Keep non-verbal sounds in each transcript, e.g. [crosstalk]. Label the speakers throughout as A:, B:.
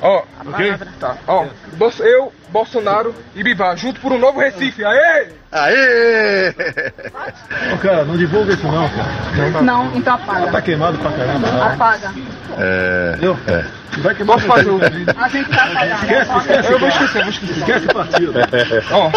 A: Ó, ok? Tá. Ó, eu, Bolsonaro e Bivar, junto por um novo Recife. Aê!
B: Aê!
C: Ô, cara, não divulga isso não, cara.
D: Não, então apaga.
C: Tá queimado pra caramba. Não.
D: Apaga.
B: É.
C: Entendeu?
B: É.
C: Vai queimar
A: Posso fazer outro vídeo?
D: A gente vai apagar.
C: Esquece, esquece.
A: Eu vou esquecer, eu vou esquecer.
C: Esquece o partido.
A: Ó,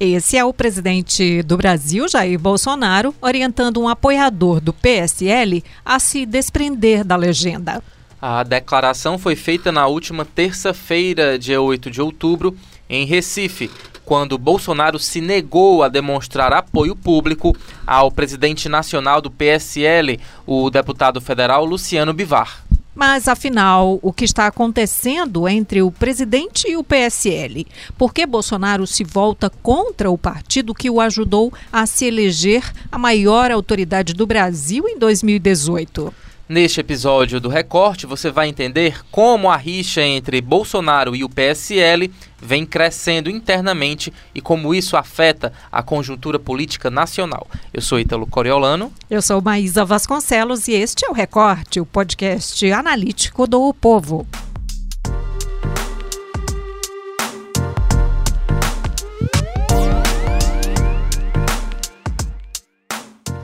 E: Esse é o presidente do Brasil, Jair Bolsonaro, orientando um apoiador do PSL a se desprender da legenda.
F: A declaração foi feita na última terça-feira, dia 8 de outubro, em Recife, quando Bolsonaro se negou a demonstrar apoio público ao presidente nacional do PSL, o deputado federal Luciano Bivar.
E: Mas, afinal, o que está acontecendo entre o presidente e o PSL? Por que Bolsonaro se volta contra o partido que o ajudou a se eleger a maior autoridade do Brasil em 2018?
F: Neste episódio do Recorte, você vai entender como a rixa entre Bolsonaro e o PSL vem crescendo internamente e como isso afeta a conjuntura política nacional. Eu sou Ítalo Coriolano.
E: Eu sou Maísa Vasconcelos e este é o Recorte, o podcast analítico do Povo.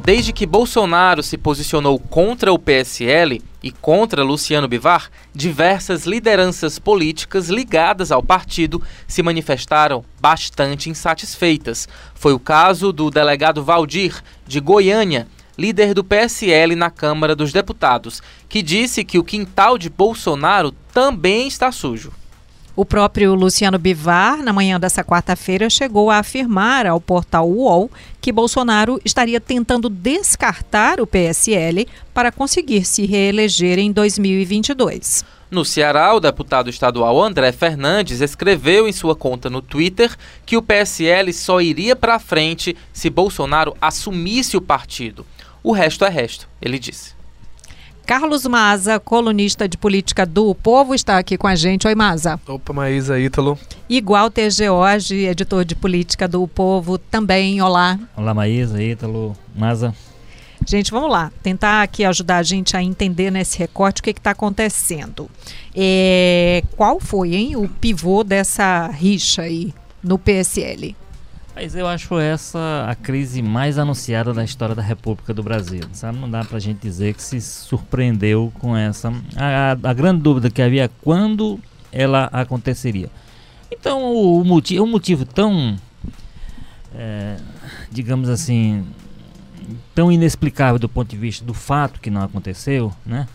F: Desde que Bolsonaro se posicionou contra o PSL e contra Luciano Bivar, diversas lideranças políticas ligadas ao partido se manifestaram bastante insatisfeitas. Foi o caso do delegado Valdir, de Goiânia, líder do PSL na Câmara dos Deputados, que disse que o quintal de Bolsonaro também está sujo.
E: O próprio Luciano Bivar, na manhã dessa quarta-feira, chegou a afirmar ao portal UOL que Bolsonaro estaria tentando descartar o PSL para conseguir se reeleger em 2022.
F: No Ceará, o deputado estadual André Fernandes escreveu em sua conta no Twitter que o PSL só iria para frente se Bolsonaro assumisse o partido. O resto é resto, ele disse.
E: Carlos Maza, colunista de política do Povo, está aqui com a gente. Oi, Maza.
G: Opa, Maísa, Ítalo.
E: Igual T. George, editor de política do Povo, também. Olá.
H: Olá, Maísa, Ítalo, Maza.
E: Gente, vamos lá. Tentar aqui ajudar a gente a entender nesse recorte o que está acontecendo. É, qual foi, hein, o pivô dessa rixa aí no PSL?
H: Mas eu acho essa a crise mais anunciada da história da República do Brasil. Sabe? Não dá pra gente dizer que se surpreendeu com essa. A, a, a grande dúvida que havia quando ela aconteceria. Então, o, o motivo, um motivo tão. É, digamos assim. tão inexplicável do ponto de vista do fato que não aconteceu, né?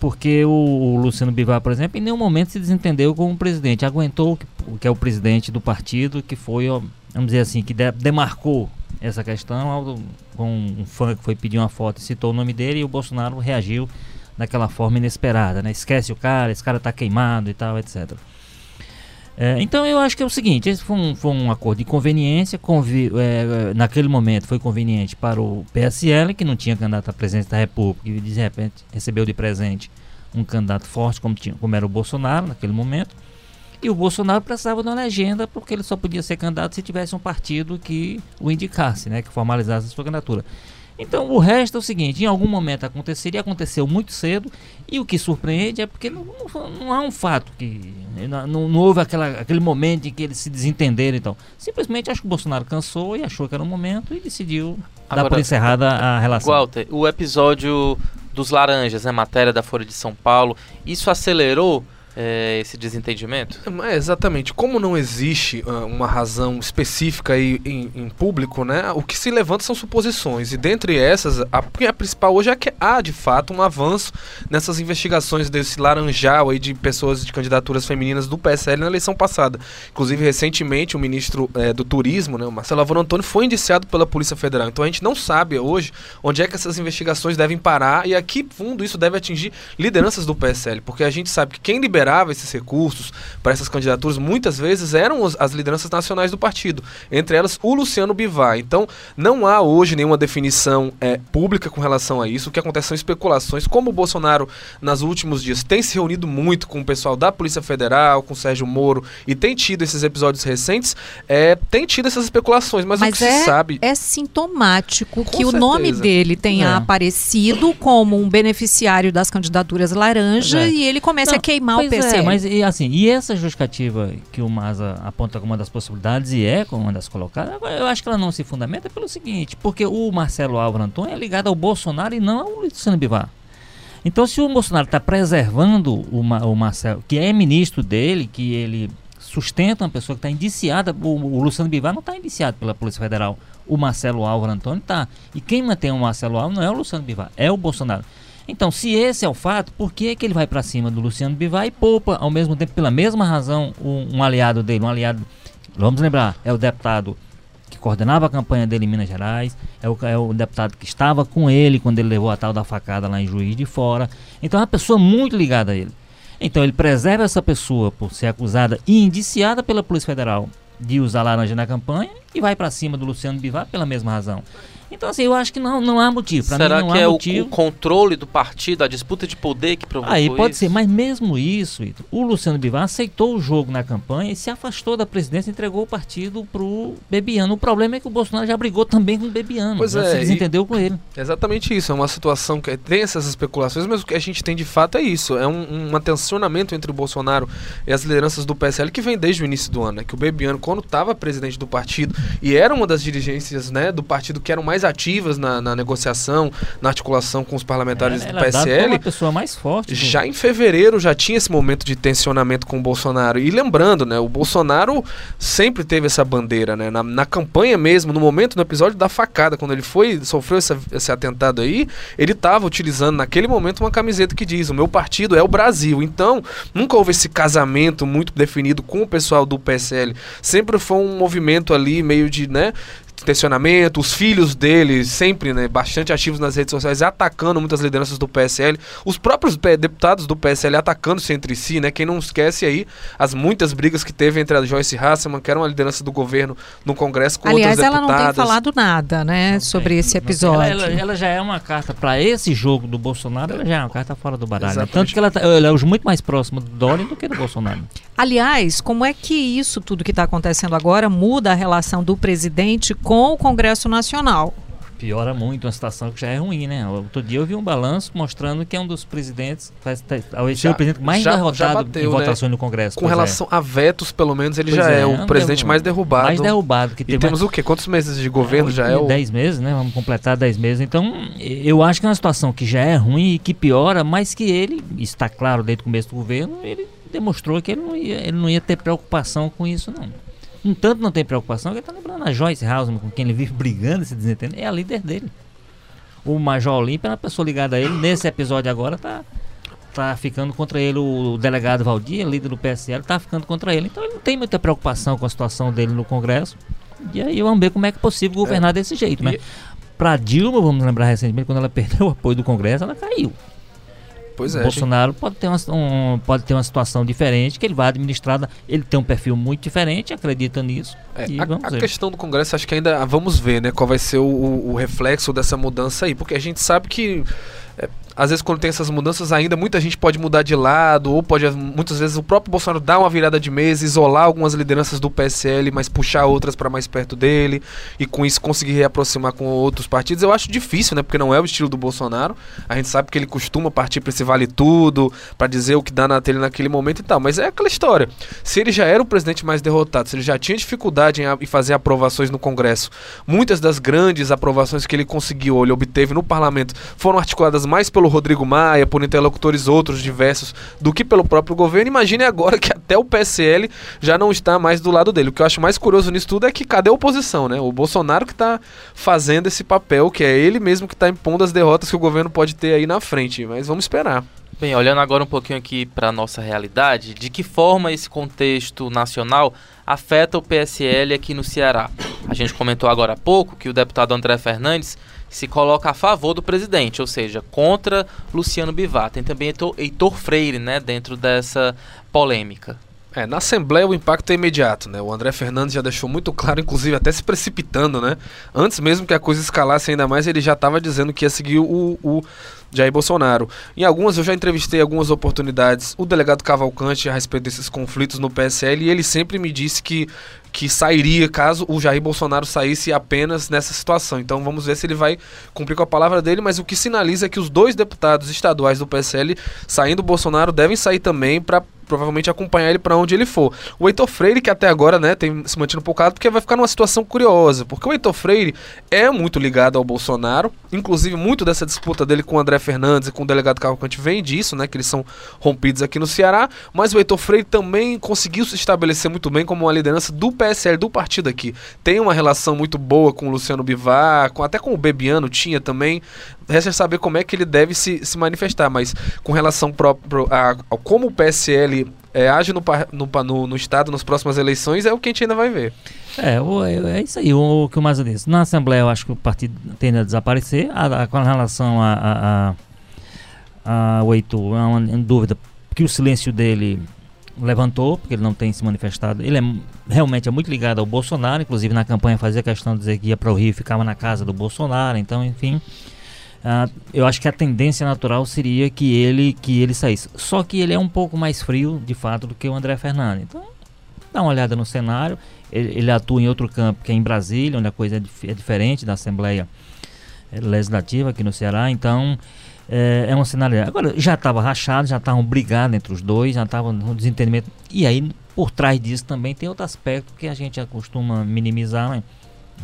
H: Porque o, o Luciano Bivar, por exemplo, em nenhum momento se desentendeu com o presidente. Aguentou que, que é o presidente do partido, que foi ó, vamos dizer assim, que de, demarcou essa questão com um fã que foi pedir uma foto e citou o nome dele e o Bolsonaro reagiu daquela forma inesperada, né? Esquece o cara, esse cara tá queimado e tal, etc. É, então eu acho que é o seguinte, esse foi um, foi um acordo de conveniência, convi, é, naquele momento foi conveniente para o PSL, que não tinha candidato à presidência da República, e de repente recebeu de presente um candidato forte como, tinha, como era o Bolsonaro naquele momento. E o Bolsonaro precisava de uma legenda porque ele só podia ser candidato se tivesse um partido que o indicasse, né, que formalizasse a sua candidatura. Então o resto é o seguinte, em algum momento aconteceria, aconteceu muito cedo, e o que surpreende é porque não, não, não há um fato que. Não, não, houve aquela, aquele momento em que eles se desentenderam então. Simplesmente acho que o Bolsonaro cansou e achou que era o momento e decidiu Agora, dar por encerrada a relação.
F: Walter, o episódio dos laranjas, né, matéria da Folha de São Paulo, isso acelerou é, esse desentendimento?
G: É, exatamente. Como não existe uh, uma razão específica aí em, em, público, né? O que se levanta são suposições. E dentre essas, a, a, principal hoje é que há de fato um avanço nessas investigações desse laranjal aí de pessoas de candidaturas femininas do PSL na eleição passada. Inclusive, recentemente, o ministro é, do Turismo, né, o Marcelo Avano Antônio, foi indiciado pela Polícia Federal. Então a gente não sabe hoje onde é que essas investigações devem parar e a que fundo isso deve atingir lideranças do PSL. Porque a gente sabe que quem liberar liberava esses recursos para essas candidaturas, muitas vezes eram os, as lideranças nacionais do partido, entre elas o Luciano Bivar. Então, não há hoje nenhuma definição é, pública com relação a isso. O que acontece são especulações. Como o Bolsonaro, nos últimos dias, tem se reunido muito com o pessoal da Polícia Federal, com o Sérgio Moro, e tem tido esses episódios recentes, é, tem tido essas especulações. Mas,
E: mas
G: o que
E: é,
G: se sabe.
E: É sintomático
G: Com
E: que o
G: certeza.
E: nome dele tenha
G: É.
E: aparecido como um beneficiário das candidaturas laranja
H: É.
E: e ele comece a queimar o
H: pois é. É, mas e, assim, e essa justificativa que o Maza aponta como uma das possibilidades e é como uma das colocadas, eu acho que ela não se fundamenta pelo seguinte, porque o Marcelo Álvaro Antônio é ligado ao Bolsonaro e não ao Luciano Bivar. Então, se o Bolsonaro está preservando o, o Marcelo, que é ministro dele, que ele sustenta uma pessoa que está indiciada, o, o, Luciano Bivar não está indiciado pela Polícia Federal, o Marcelo Álvaro Antônio está. E quem mantém o Marcelo Álvaro não é o Luciano Bivar, é o Bolsonaro. Então, se esse é o fato, por que, que ele vai para cima do Luciano Bivar e poupa, ao mesmo tempo, pela mesma razão, um, um aliado dele, um aliado, vamos lembrar, é o deputado que coordenava a campanha dele em Minas Gerais, é o, é o, deputado que estava com ele quando ele levou a tal da facada lá em Juiz de Fora. Então é uma pessoa muito ligada a ele. Então ele preserva essa pessoa por ser acusada e indiciada pela Polícia Federal de usar laranja na campanha e vai para cima do Luciano Bivar pela mesma razão. Então, assim, eu acho que não, não há motivo. Pra
F: Será
H: mim, não
F: que
H: há
F: é
H: motivo.
F: o, o controle do partido, a disputa de poder que provocou
H: Aí pode
F: isso?
H: ser, mas mesmo isso, o Luciano Bivar aceitou o jogo na campanha e se afastou da presidência e entregou o partido pro Bebiano. O problema é que o Bolsonaro já brigou também com o Bebiano.
G: Pois
H: já
G: é,
H: se desentendeu com ele.
G: É exatamente isso, é uma situação que tem essas especulações, mas o que a gente tem de fato é isso, é um, um tensionamento entre o Bolsonaro e as lideranças do PSL que vem desde o início do ano, né? que o Bebiano, quando estava presidente do partido e era uma das dirigências né, do partido que eram mais ativas na, na negociação, na articulação com os parlamentares do
H: é
G: PSL,
H: a pessoa mais forte.
G: já em fevereiro já tinha esse momento de tensionamento com o Bolsonaro. E lembrando, né, o Bolsonaro sempre teve essa bandeira, né? Na, na campanha mesmo, no momento, no episódio da facada, quando ele foi, sofreu essa- esse atentado aí, ele estava utilizando naquele momento uma camiseta que diz: o meu partido é o Brasil. Então, nunca houve esse casamento muito definido com o pessoal do PSL. Sempre foi um movimento ali meio de, né? Tensionamento, os filhos dele sempre, né, bastante ativos nas redes sociais, atacando muitas lideranças do PSL, os próprios deputados do PSL atacando-se entre si, né, quem não esquece aí as muitas brigas que teve entre a Joyce Hasselman, que era uma liderança do governo no Congresso, com
E: Aliás,
G: outras
E: ela não
G: deputadas.
E: tem falado nada, né, sobre
H: Tem,
E: esse
H: não
E: episódio.
H: Ela, ela- ela já é uma carta para esse jogo do Bolsonaro, ela já é uma carta fora do baralho. né? Tanto que ela, tá- ela é muito mais próxima do Dória do que do Bolsonaro.
E: Aliás, como é que isso tudo que está acontecendo agora muda a relação do presidente com o Congresso Nacional?
H: Piora muito uma situação que já é ruim, né? Outro dia eu vi um balanço mostrando que é um dos presidentes, faz, tá- talvez seja
G: Já-
H: o presidente mais
G: já- já
H: derrotado
G: bateu,
H: em
G: né?
H: votações no Congresso.
G: Com
H: é.
G: relação a vetos, pelo menos, ele
H: Pois
G: já é,
H: é,
G: o
H: é
G: presidente
H: derru-
G: mais derrubado.
H: Mais derrubado que
G: E
H: teve.
G: temos o quê? Quantos meses de governo já é o...
H: 10 meses, né? Vamos completar 10 meses. Então, eu acho que é uma situação que já é ruim e que piora, mas que ele, está claro desde o começo do governo, ele demonstrou que ele não ia, ele não ia ter preocupação com isso, não. Um tanto não tem preocupação, que ele está lembrando a Joyce Hausman, com quem ele vive brigando, se desentendendo, é a líder dele. O Major Olímpio é uma pessoa ligada a ele. Nesse episódio agora tá, tá ficando contra ele o delegado Valdir, líder do PSL, tá ficando contra ele. Então ele não tem muita preocupação com a situação dele no Congresso. E aí vamos ver como é que é possível governar desse jeito, né?
G: E-
H: Pra Dilma, vamos lembrar recentemente, quando ela [laughs] perdeu o apoio do Congresso, ela caiu.
G: Pois
H: o
G: é,
H: Bolsonaro pode ter, uma, um- pode ter uma situação diferente, que ele vai administrar. Ele tem um perfil muito diferente, acredita nisso.
G: É,
H: e
G: a, a questão do Congresso, acho que ainda vamos ver, né? Qual vai ser o, o- o reflexo dessa mudança aí. Porque a gente sabe que, é, às vezes, quando tem essas mudanças, ainda muita gente pode mudar de lado, ou pode, muitas vezes, o próprio Bolsonaro dar uma virada de mesa, isolar algumas lideranças do PSL, mas puxar outras para mais perto dele, e com isso conseguir reaproximar com outros partidos. Eu acho difícil, né? Porque não é o estilo do Bolsonaro. A gente sabe que ele costuma partir para esse vale tudo, para dizer o que dá na telha naquele momento e tal. Mas é aquela história. Se ele já era o presidente mais derrotado, se ele já tinha dificuldade em, fazer aprovações no Congresso, muitas das grandes aprovações que ele conseguiu ou ele obteve no parlamento foram articuladas mais pelo Rodrigo Maia, por interlocutores outros diversos, do que pelo próprio governo. Imagine agora que até o PSL já não está mais do lado dele. O que eu acho mais curioso nisso tudo é que cadê a oposição, né? O Bolsonaro que está fazendo esse papel, que é ele mesmo que está impondo as derrotas que o governo pode ter aí na frente. Mas vamos esperar.
F: Bem, olhando agora um pouquinho aqui para nossa realidade, de que forma esse contexto nacional afeta o PSL aqui no Ceará? A gente comentou agora há pouco que o deputado André Fernandes se coloca a favor do presidente, ou seja, contra Luciano Bivar. Tem também Heitor, Freire, né, dentro dessa polêmica.
G: É, na Assembleia o impacto é imediato, né? O André Fernandes já deixou muito claro, inclusive até se precipitando, né? Antes mesmo que a coisa escalasse ainda mais, ele já estava dizendo que ia seguir o, o Jair Bolsonaro. Em algumas, eu já entrevistei algumas oportunidades o delegado Cavalcante a respeito desses conflitos no PSL e ele sempre me disse que que sairia caso o Jair Bolsonaro saísse apenas nessa situação. Então vamos ver se ele vai cumprir com a palavra dele, mas o que sinaliza é que os dois deputados estaduais do PSL saindo Bolsonaro devem sair também para provavelmente acompanhar ele para onde ele for. O Heitor Freire, que até agora né, tem se mantido um pouco porque vai ficar numa situação curiosa, porque o Heitor Freire é muito ligado ao Bolsonaro, inclusive muito dessa disputa dele com o André Fernandes e com o delegado Cavalcante vem disso, né, que eles são rompidos aqui no Ceará, mas o Heitor Freire também conseguiu se estabelecer muito bem como uma liderança do PSL, do partido aqui. Tem uma relação muito boa com o Luciano Bivar, com, até com o Bebiano tinha também, resta saber como é que ele deve se, se manifestar, mas com relação próprio a, a como o PSL é, age no, no, no, no, Estado nas próximas eleições é o que a gente ainda vai ver.
H: É, o, é, é isso aí, o, o que o Mazo disse. Na Assembleia eu acho que o partido tende a desaparecer. A, a, com relação a, a, a, a o Heitor, há uma dúvida que o silêncio dele levantou, porque ele não tem se manifestado. Ele é realmente é muito ligado ao Bolsonaro, inclusive na campanha fazia questão de dizer que ia para o Rio e ficava na casa do Bolsonaro, então, enfim. Uh, eu acho que a tendência natural seria que ele que ele saísse. Só que ele é um pouco mais frio, de fato, do que o André Fernandes. Então, dá uma olhada no cenário. Ele, ele atua em outro campo, que é em Brasília, onde a coisa é, dif é diferente da Assembleia eh, Legislativa aqui no Ceará. Então, é, é um cenário. Agora, já estava rachado, já estavam brigando entre os dois, já estava um desentendimento. E aí, por trás disso também tem outro aspecto que a gente costuma minimizar, né?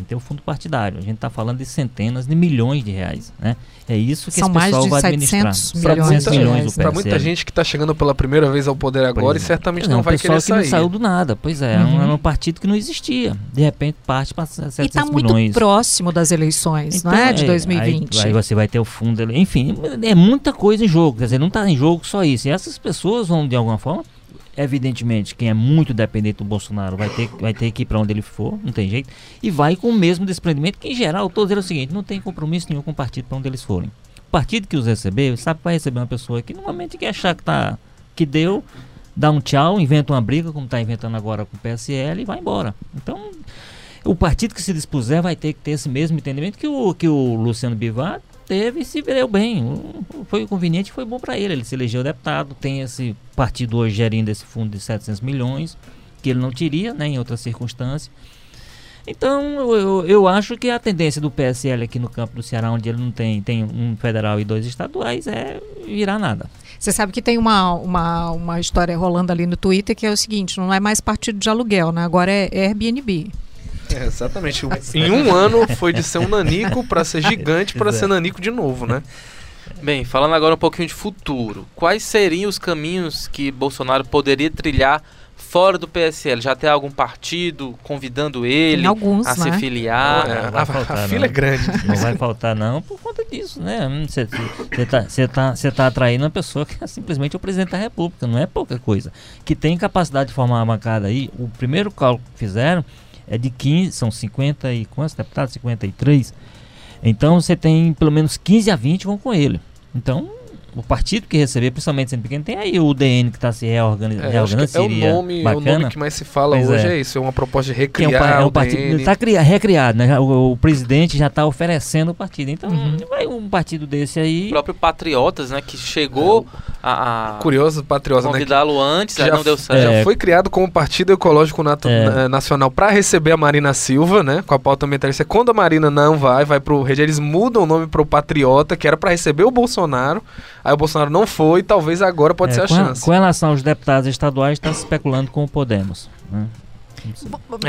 H: Tem o fundo partidário. A gente está falando de centenas de milhões de reais. Né? É isso que
E: São
H: esse pessoal
E: vai
H: administrar.
E: Milhões
H: milhões
G: Para muita gente que está chegando pela primeira vez ao poder agora e é. certamente não,
H: não
G: vai querer
H: sair. que não saiu do nada. Pois é, uhum. é um partido que não existia. De repente parte para 700
E: milhões. E está muito próximo das eleições, então, não é? De 2020.
H: Aí, aí, você vai ter o fundo. Enfim, é muita coisa em jogo. Quer dizer, não está em jogo só isso. E essas pessoas vão, de alguma forma, Evidentemente, quem é muito dependente do Bolsonaro vai ter, vai ter que ir para onde ele for, não tem jeito. E vai com o mesmo desprendimento, que em geral todos eles é o seguinte: não tem compromisso nenhum com o partido para onde eles forem. O partido que os recebeu, sabe que vai receber uma pessoa que normalmente quer achar que, tá, que deu, dá um tchau, inventa uma briga, como está inventando agora com o PSL, e vai embora. Então, o partido que se dispuser vai ter que ter esse mesmo entendimento que o, que o Luciano Bivar teve e se virou bem. Foi conveniente foi bom para ele. Ele se elegeu deputado, tem esse partido hoje gerindo esse fundo de 700 milhões, que ele não teria né, em outras circunstâncias. Então, eu, eu acho que a tendência do PSL aqui no campo do Ceará, onde ele não tem, tem um federal e dois estaduais, é virar nada.
E: Você sabe que tem uma, uma, uma história rolando ali no Twitter que é o seguinte: não é mais partido de aluguel, né? Agora é Airbnb.
G: É, [laughs] exatamente. em um ano foi de ser um nanico para ser [laughs] gigante para ser nanico de novo, né?
F: Bem, falando agora um pouquinho de futuro, quais seriam os caminhos que Bolsonaro poderia trilhar fora do PSL? Já tem algum partido convidando ele
E: alguns,
F: a
E: né?
F: se filiar?
G: É, a, faltar, a, fila é grande.
H: Não vai faltar não por conta disso, né? Você está tá, tá, tá atraindo uma pessoa que é simplesmente o presidente da república, não é pouca coisa. Que tem capacidade de formar uma bancada aí, o primeiro cálculo que fizeram é de 15, são 50 e quantos deputados? 53. Então você tem pelo menos 15 a 20 vão com ele. Então o partido que receber, principalmente sendo pequeno, tem aí o DN que está se reorganizando. É,
G: é o nome, bacana. o nome que mais se fala pois hoje é. é. isso, é uma proposta de recriar é um, é um partido,
H: Está recriado, né? O, o, presidente já está oferecendo o partido. Então uhum. vai um partido desse aí.
F: O próprio Patriotas, né? Que chegou é, a,
G: a, Curioso Patriotas,
F: né, convidá-lo antes, já, não deu certo.
G: Já foi criado como Partido Ecológico Nato, é. Nacional para receber a Marina Silva, né? Com a pauta ambientalista. Quando a Marina não vai, vai para o eles mudam o nome para o Patriota, que era para receber o Bolsonaro. Aí o Bolsonaro não foi, talvez agora pode é, ser a
H: com
G: chance.
H: A, com relação aos deputados estaduais, está se especulando com o Podemos. Né?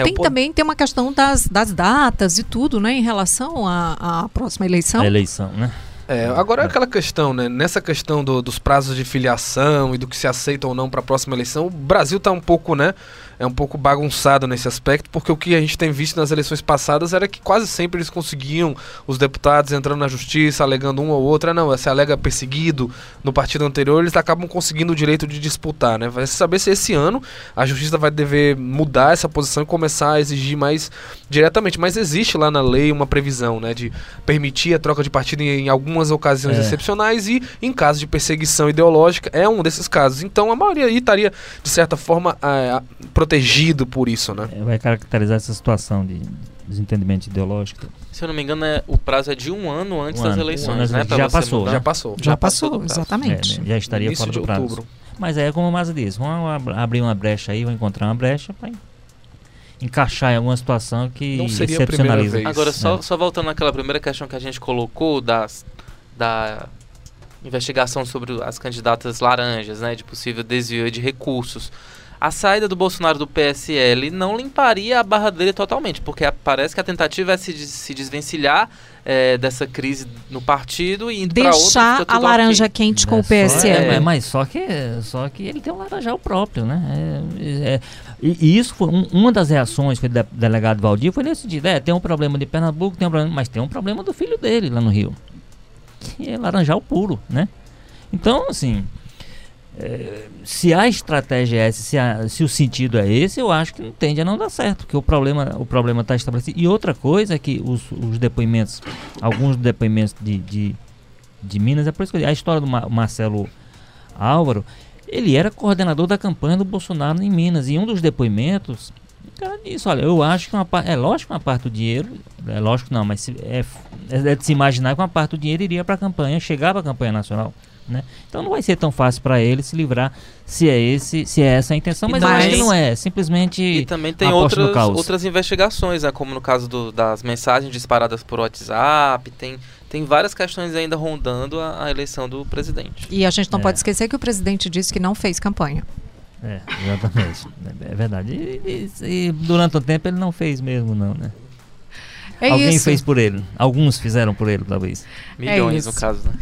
E: Tem é, também tem uma questão das, das datas e tudo, né, em relação à, à próxima eleição. A
H: eleição, né?
G: É, agora é aquela questão, né? Nessa questão do, dos prazos de filiação e do que se aceita ou não para a próxima eleição, o Brasil está um pouco, né? é um pouco bagunçado nesse aspecto, porque o que a gente tem visto nas eleições passadas era que quase sempre eles conseguiam, os deputados entrando na justiça, alegando um ou outro, ah, não, se alega perseguido no partido anterior, eles acabam conseguindo o direito de disputar, né? Vai saber se esse ano a justiça vai dever mudar essa posição e começar a exigir mais diretamente, mas existe lá na lei uma previsão, né, de permitir a troca de partido em, em algumas ocasiões é. excepcionais e em caso de perseguição ideológica é um desses casos. Então a maioria aí estaria de certa forma a, a, protegido por isso, né?
H: É, vai caracterizar essa situação de desentendimento ideológico.
F: Se eu não me engano, é, o prazo é de um ano antes
H: Um
F: das
H: ano.
F: eleições,
H: Um ano
F: né?
H: Já passou.
F: mudar.
G: Já passou.
E: Já,
F: passou
E: passou,
F: prazo.
E: exatamente.
H: É, né, já estaria
G: Início
H: fora do prazo.
G: outubro.
H: Mas aí é como o Maza disse, vão ab- abrir uma brecha aí, vão encontrar uma brecha para encaixar em alguma situação que
G: Não seria
H: excepcionaliza.
G: vez.
F: Agora, só,
H: É.
F: só voltando naquela primeira questão que a gente colocou das, da investigação sobre as candidatas laranjas, né, de possível desvio de recursos. A saída do Bolsonaro do PSL não limparia a barra dele totalmente, porque parece que a tentativa é se, se desvencilhar eh, dessa crise no partido e indo outra.
E: Deixar a laranja quente com
H: É
E: o
H: só-
E: PSL.
H: é, mas só que, só que ele tem um laranjal próprio, né? É, é, e, e isso foi um- uma das reações que o de- delegado Valdir foi nesse sentido. É, tem um problema de Pernambuco, tem um problema, mas tem um problema do filho dele lá no Rio. Que é laranjal puro, né? Então, assim, é, se a estratégia é essa, se, a- se o sentido é esse, eu acho que não tende a não dar certo, porque o problema o problema está estabelecido. E outra coisa é que os, os depoimentos, alguns depoimentos de, de, de Minas, é por isso que a história do Ma- Marcelo Álvaro, ele era coordenador da campanha do Bolsonaro em Minas, e um dos depoimentos, o cara disse, olha, eu acho que uma parte, é lógico que uma parte do dinheiro, é lógico não, mas se- é, é de se imaginar que uma parte do dinheiro iria para a campanha, chegar para a campanha nacional. Né? Então não vai ser tão fácil para ele se livrar se é esse, se é essa a intenção, mas eu acho que não é, simplesmente
F: E também tem outras, outras investigações, né, como no caso do- das mensagens disparadas por WhatsApp, tem, tem várias questões ainda rondando a, a eleição do presidente.
E: E a gente não
H: É.
E: pode esquecer que o presidente disse que não fez campanha.
H: É, exatamente. é, é verdade. E, e- e durante o tempo ele não fez mesmo, não, né?
E: É
H: Alguém
E: isso.
H: fez por ele. Alguns fizeram por ele, talvez.
F: Milhões, no
E: isso.
F: caso, né?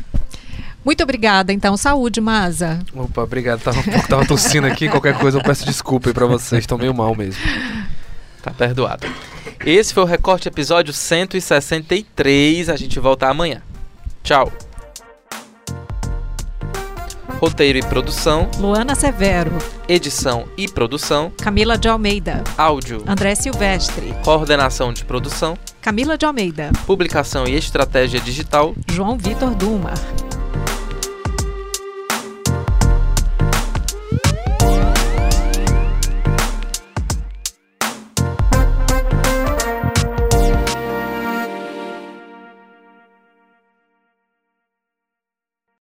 E: Muito obrigada, então. Saúde, Maza.
G: Opa, obrigado. Tava, tava tossindo aqui. Qualquer coisa eu peço desculpa aí pra vocês. Estão meio mal mesmo.
F: Tá perdoado. Esse foi o Recorte episódio 163. A gente volta amanhã. Tchau. Roteiro e produção,
E: Luana Severo,
F: edição e produção,
E: Camila de Almeida,
F: áudio,
E: André Silvestre,
F: coordenação de produção,
E: Camila de Almeida,
F: publicação e estratégia digital,
E: João Vitor Dumar.